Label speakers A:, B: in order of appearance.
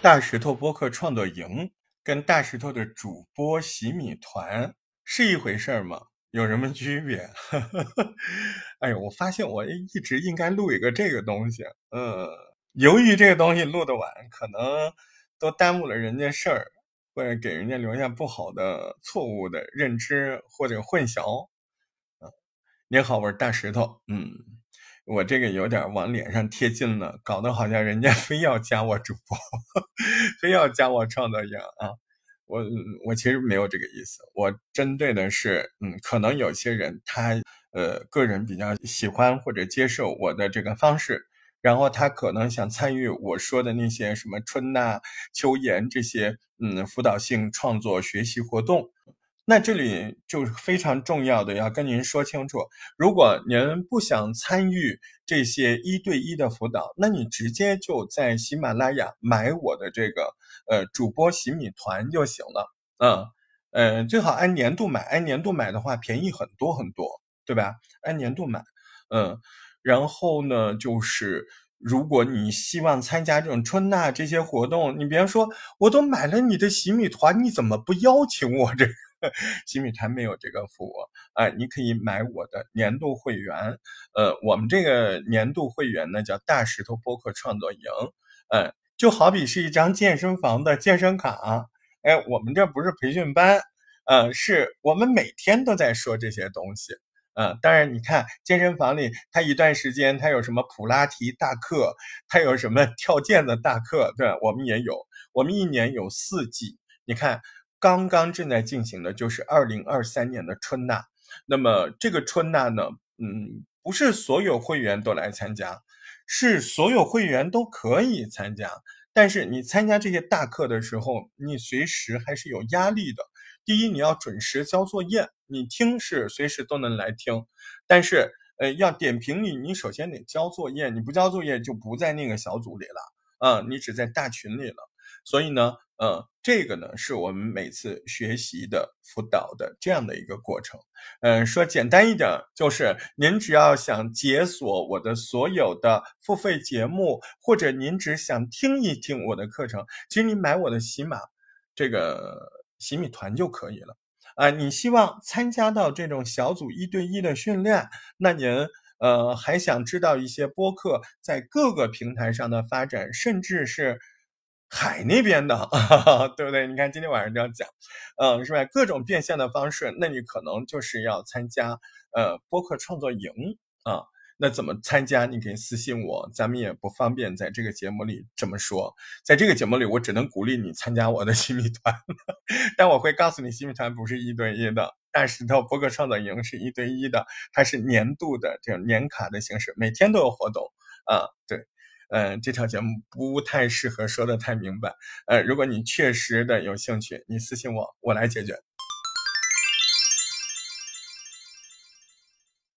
A: 大石头播客创作营跟大石头的主播洗米团是一回事吗？有什么区别？哎呦，我发现我一直应该录一个这个东西。嗯，由于这个东西录的晚，可能都耽误了人家事儿，或者给人家留下不好的、错误的认知或者混淆。你好，我是大石头。嗯。我这个有点往脸上贴金了，搞得好像人家 非要加我主播，非要加我创作营啊！我我其实没有这个意思，我针对的是，嗯，可能有些人他呃个人比较喜欢或者接受我的这个方式，然后他可能想参与我说的那些什么春呐、秋妍这些嗯辅导性创作学习活动。那这里就是非常重要的，要跟您说清楚。如果您不想参与这些一对一的辅导，那你直接就在喜马拉雅买我的这个呃主播洗米团就行了。嗯嗯，最好按年度买，按年度买的话便宜很多很多，对吧？按年度买，嗯，然后呢，就是如果你希望参加这种春娜这些活动，你别说我都买了你的洗米团，你怎么不邀请我这？新米团没有这个服务，哎，你可以买我的年度会员。呃，我们这个年度会员呢叫大石头播客创作营，嗯，就好比是一张健身房的健身卡。哎，我们这不是培训班，呃，是我们每天都在说这些东西。嗯，当然，你看健身房里，它一段时间它有什么普拉提大课，它有什么跳毽的大课，对我们也有。我们一年有四季，你看。刚刚正在进行的就是二零二三年的春纳，那么这个春纳呢，嗯，不是所有会员都来参加，是所有会员都可以参加，但是你参加这些大课的时候，你随时还是有压力的。第一，你要准时交作业，你听是随时都能来听，但是呃，要点评你，你首先得交作业，你不交作业就不在那个小组里了，啊，你只在大群里了。所以呢，呃，这个呢是我们每次学习的辅导的这样的一个过程。嗯，说简单一点，就是您只要想解锁我的所有的付费节目，或者您只想听一听我的课程，其实你买我的喜马这个洗米团就可以了。啊，你希望参加到这种小组一对一的训练，那您呃还想知道一些播客在各个平台上的发展，甚至是。海那边的，对不对？你看今天晚上就要讲，嗯，是吧？各种变现的方式，那你可能就是要参加呃播客创作营啊。那怎么参加？你可以私信我，咱们也不方便在这个节目里这么说。在这个节目里，我只能鼓励你参加我的新米团，但我会告诉你，新米团不是一对一的，大石头播客创作营是一对一的，它是年度的这种年卡的形式，每天都有活动啊，对。嗯，这条节目不太适合说的太明白。呃，如果你确实的有兴趣，你私信我，我来解决。